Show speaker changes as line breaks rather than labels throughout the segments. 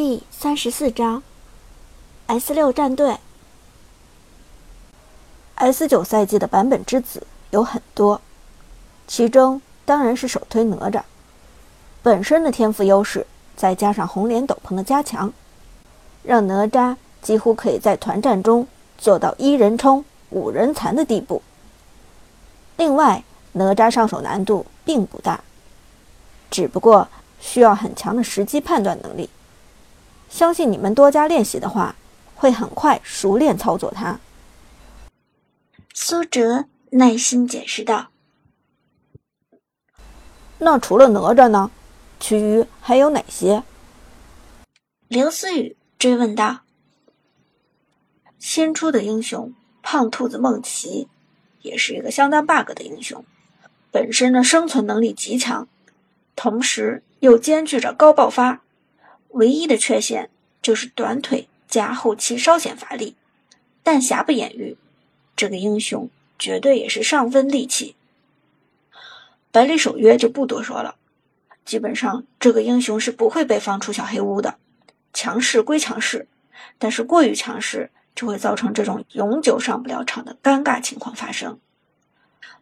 第三十四章，S 六战队。
S 九赛季的版本之子有很多，其中当然是首推哪吒。本身的天赋优势，再加上红莲斗篷的加强，让哪吒几乎可以在团战中做到一人冲、五人残的地步。另外，哪吒上手难度并不大，只不过需要很强的时机判断能力。相信你们多加练习的话，会很快熟练操作它。
苏哲耐心解释道：“
那除了哪吒呢？其余还有哪些？”
刘思雨追问道：“
新出的英雄胖兔子梦琪，也是一个相当 bug 的英雄，本身的生存能力极强，同时又兼具着高爆发。”唯一的缺陷就是短腿加后期稍显乏力，但瑕不掩瑜，这个英雄绝对也是上分利器。百里守约就不多说了，基本上这个英雄是不会被放出小黑屋的。强势归强势，但是过于强势就会造成这种永久上不了场的尴尬情况发生。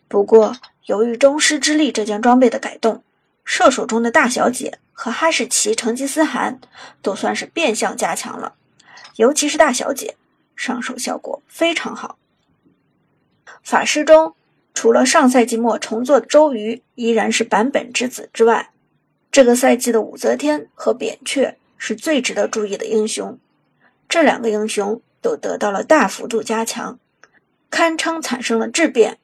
不过，由于宗师之力这件装备的改动，射手中的大小姐。和哈士奇、成吉思汗都算是变相加强了，尤其是大小姐，上手效果非常好。法师中，除了上赛季末重做周瑜依然是版本之子之外，这个赛季的武则天和扁鹊是最值得注意的英雄。这两个英雄都得到了大幅度加强，堪称产生了质变。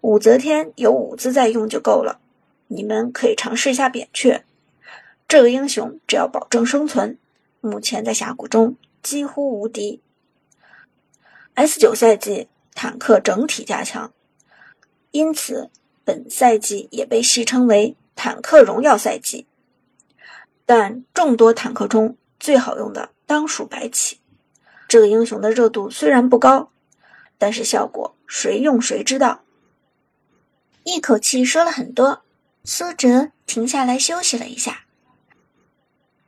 武则天有武字在用就够了。你们可以尝试一下扁鹊，这个英雄只要保证生存，目前在峡谷中几乎无敌。S 九赛季坦克整体加强，因此本赛季也被戏称为坦克荣耀赛季。但众多坦克中最好用的当属白起，这个英雄的热度虽然不高，但是效果谁用谁知道。
一口气说了很多。苏哲停下来休息了一下，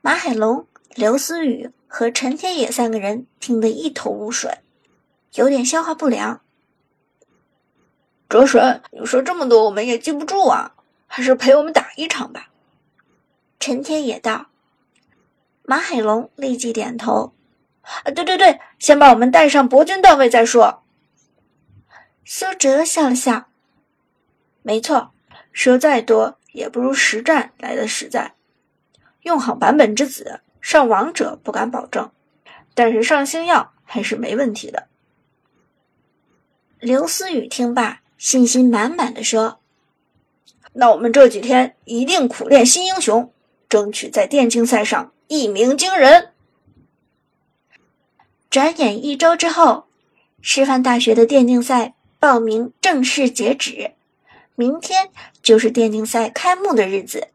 马海龙、刘思雨和陈天野三个人听得一头雾水，有点消化不良。
哲神，你说这么多我们也记不住啊，还是陪我们打一场吧。
陈天野道。马海龙立即点头：“
啊，对对对，先把我们带上伯君段位再说。”
苏哲笑了笑：“
没错。”说再多也不如实战来的实在。用好版本之子上王者不敢保证，但是上星耀还是没问题的。
刘思雨听罢，信心满满的说：“
那我们这几天一定苦练新英雄，争取在电竞赛上一鸣惊人。”
转眼一周之后，师范大学的电竞赛报名正式截止。明天就是电竞赛开幕的日子。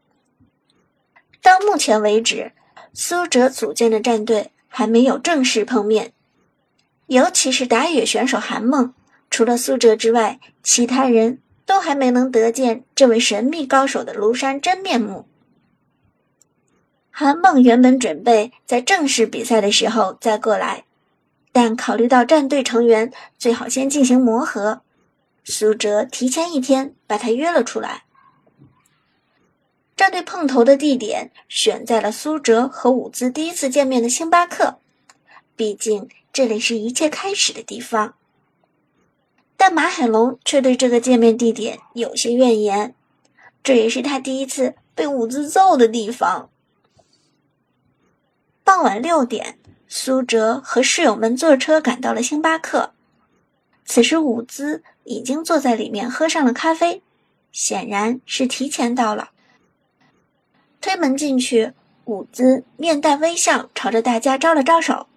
到目前为止，苏哲组建的战队还没有正式碰面，尤其是打野选手韩梦，除了苏哲之外，其他人都还没能得见这位神秘高手的庐山真面目。韩梦原本准备在正式比赛的时候再过来，但考虑到战队成员最好先进行磨合。苏哲提前一天把他约了出来。战队碰头的地点选在了苏哲和伍兹第一次见面的星巴克，毕竟这里是一切开始的地方。但马海龙却对这个见面地点有些怨言，这也是他第一次被伍兹揍的地方。傍晚六点，苏哲和室友们坐车赶到了星巴克。此时，伍兹已经坐在里面喝上了咖啡，显然是提前到了。推门进去，伍兹面带微笑，朝着大家招了招手：“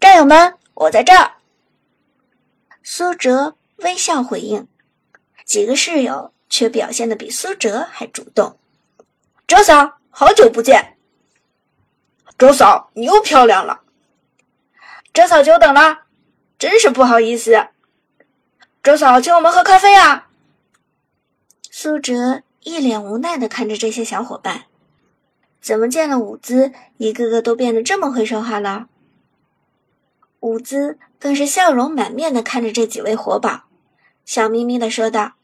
战友们，我在这儿。”苏哲微笑回应，几个室友却表现的比苏哲还主动：“
哲嫂，好久不见！哲嫂，你又漂亮了！哲嫂，久等了。”真是不好意思，周嫂，请我们喝咖啡啊！
苏哲一脸无奈的看着这些小伙伴，怎么见了舞姿，一个个都变得这么会说话了？舞姿更是笑容满面的看着这几位活宝，笑眯眯的说道：“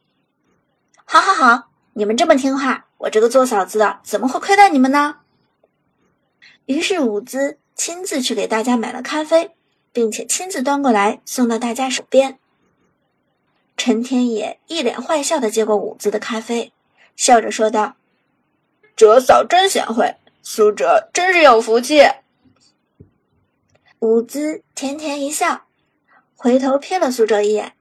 好好好，你们这么听话，我这个做嫂子的怎么会亏待你们呢？”于是舞姿亲自去给大家买了咖啡，并且亲自端过来送到大家手边。陈天野一脸坏笑的接过舞姿的咖啡，笑着说道。
哲嫂真贤惠，苏哲真是有福气。
舞姿甜甜一笑，回头瞥了苏哲一眼。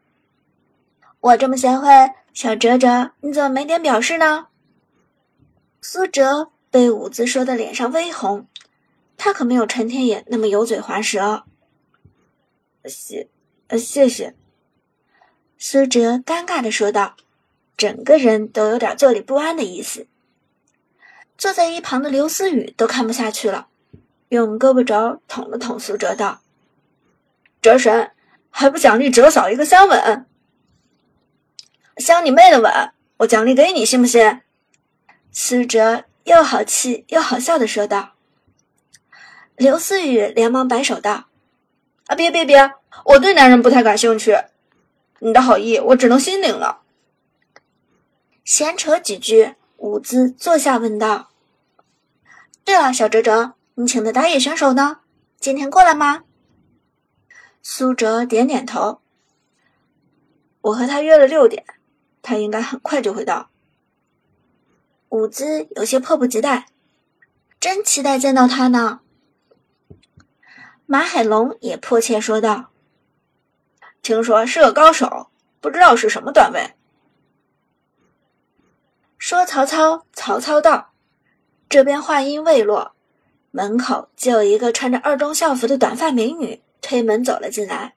我这么贤惠，小哲哲你怎么没点表示呢？苏哲被舞姿说的脸上微红，他可没有陈天野那么油嘴滑舌。
谢，谢谢。
苏哲尴尬的说道，整个人都有点坐立不安的意思。坐在一旁的刘思雨都看不下去了，用胳膊肘捅了捅苏哲，道：“
哲神，还不奖励哲嫂一个香吻？香你妹的吻！我奖励给你，信不信？”
苏哲又好气又好笑的说道。刘思雨连忙摆手道：“
啊，别别别！我对男人不太感兴趣，你的好意我只能心领了。”
闲扯几句。伍兹坐下问道：“对了，小哲哲，你请的打野选手呢？今天过来吗？”
苏哲点点头：“
我和他约了六点，他应该很快就会到。”
伍兹有些迫不及待，真期待见到他呢。马海龙也迫切说道：“
听说是个高手，不知道是什么段位。”
说曹操，曹操到。这边话音未落，门口就有一个穿着二中校服的短发美女推门走了进来。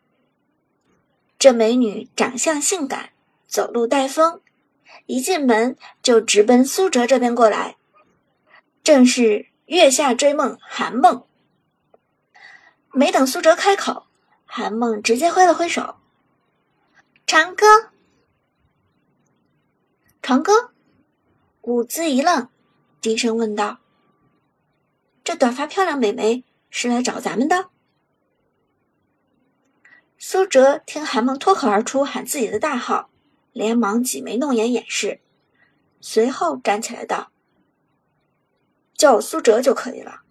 这美女长相性感，走路带风，一进门就直奔苏哲这边过来，正是月下追梦韩梦。没等苏哲开口，韩梦直接挥了挥手：“长歌，长歌。”舞姿一愣，低声问道：“这短发漂亮美眉是来找咱们的？”苏哲听韩梦脱口而出喊自己的大号，连忙挤眉弄眼掩饰，随后站起来道：“
叫我苏哲就可以了。”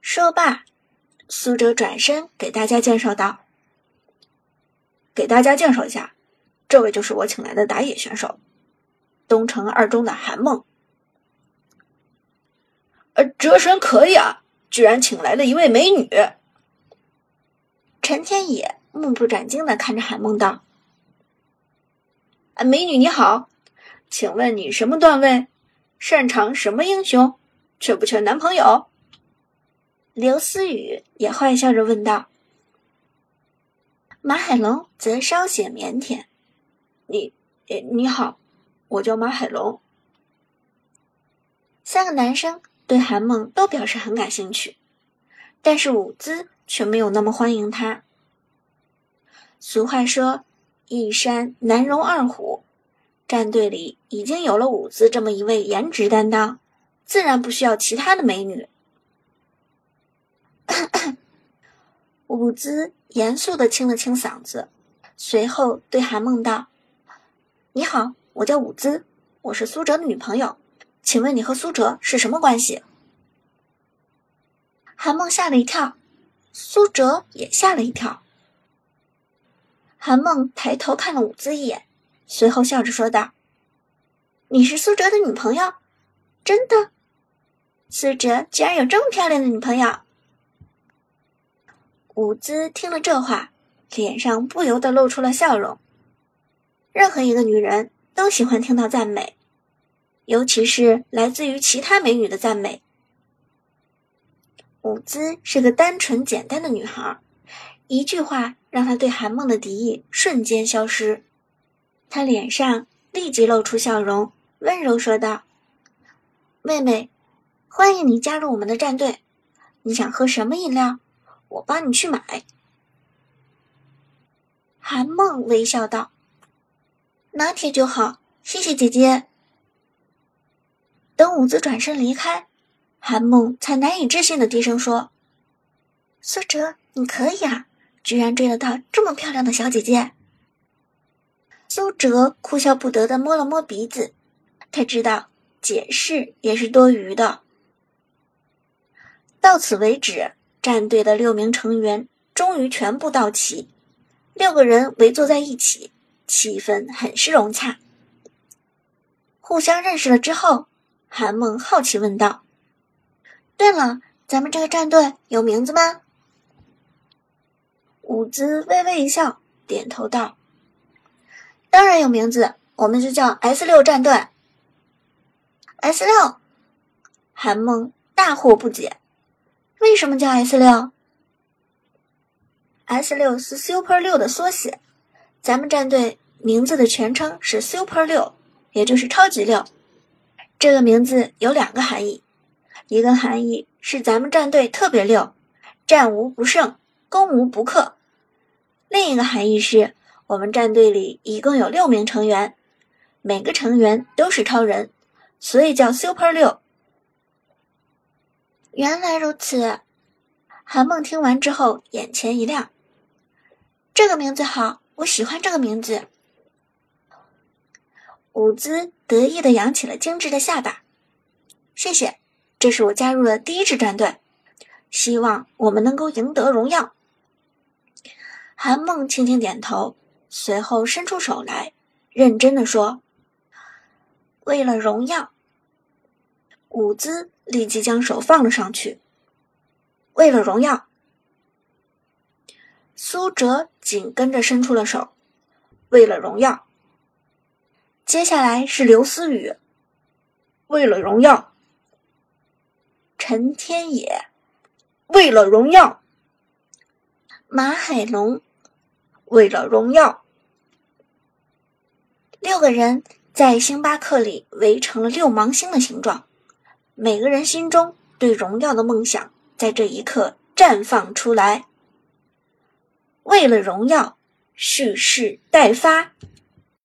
说罢，苏哲转身给大家介绍道：“
给大家介绍一下，这位就是我请来的打野选手。”东城二中的韩梦，呃，哲神可以啊，居然请来了一位美女。
陈天野目不转睛的看着韩梦道：“
啊，美女你好，请问你什么段位？擅长什么英雄？缺不缺男朋友？”
刘思雨也坏笑着问道。马海龙则稍显腼腆：“
你，你好。”我叫马海龙。
三个男生对韩梦都表示很感兴趣，但是舞姿却没有那么欢迎他。俗话说：“一山难容二虎”，战队里已经有了舞姿这么一位颜值担当，自然不需要其他的美女。舞姿严肃的清了清嗓子，随后对韩梦道：“你好。”我叫舞姿，我是苏哲的女朋友，请问你和苏哲是什么关系？韩梦吓了一跳，苏哲也吓了一跳。韩梦抬头看了舞姿一眼，随后笑着说道：“你是苏哲的女朋友？真的？苏哲居然有这么漂亮的女朋友？”舞姿听了这话，脸上不由得露出了笑容。任何一个女人。都喜欢听到赞美，尤其是来自于其他美女的赞美。舞姿是个单纯简单的女孩，一句话让她对韩梦的敌意瞬间消失。她脸上立即露出笑容，温柔说道：“妹妹，欢迎你加入我们的战队。你想喝什么饮料？我帮你去买。”韩梦微笑道。拿铁就好，谢谢姐姐。等伍兹转身离开，韩梦才难以置信的低声说：“苏哲，你可以啊，居然追得到这么漂亮的小姐姐。”苏哲哭笑不得的摸了摸鼻子，他知道解释也是多余的。到此为止，战队的六名成员终于全部到齐，六个人围坐在一起，气氛很是融洽。互相认识了之后，韩梦好奇问道：“对了，咱们这个战队有名字吗？”
伍兹微微一笑，点头道。
当然有名字，我们就叫 S 六战队。S 六，韩梦大惑不解，为什么叫 S 六？S 六是 Super 六的缩写，咱们战队名字的全称是 Super 六，也就是超级六。这个名字有两个含义，一个含义是咱们战队特别六，战无不胜，攻无不克；另一个含义是。我们战队里一共有六名成员，每个成员都是超人，所以叫 Super 六。原来如此，韩梦听完之后眼前一亮。这个名字好，我喜欢这个名字。伍兹得意的扬起了精致的下巴。谢谢，这是我加入的第一支战队，希望我们能够赢得荣耀。韩梦轻轻点头。随后伸出手来，认真的说：“为了荣耀。”伍兹立即将手放了上去。为了荣耀，苏哲紧跟着伸出了手。为了荣耀，接下来是刘思雨。为了荣耀，陈天野。为了荣耀，马海龙。为了荣耀。六个人在星巴克里围成了六芒星的形状，每个人心中对荣耀的梦想在这一刻绽放出来。为了荣耀，蓄势待发。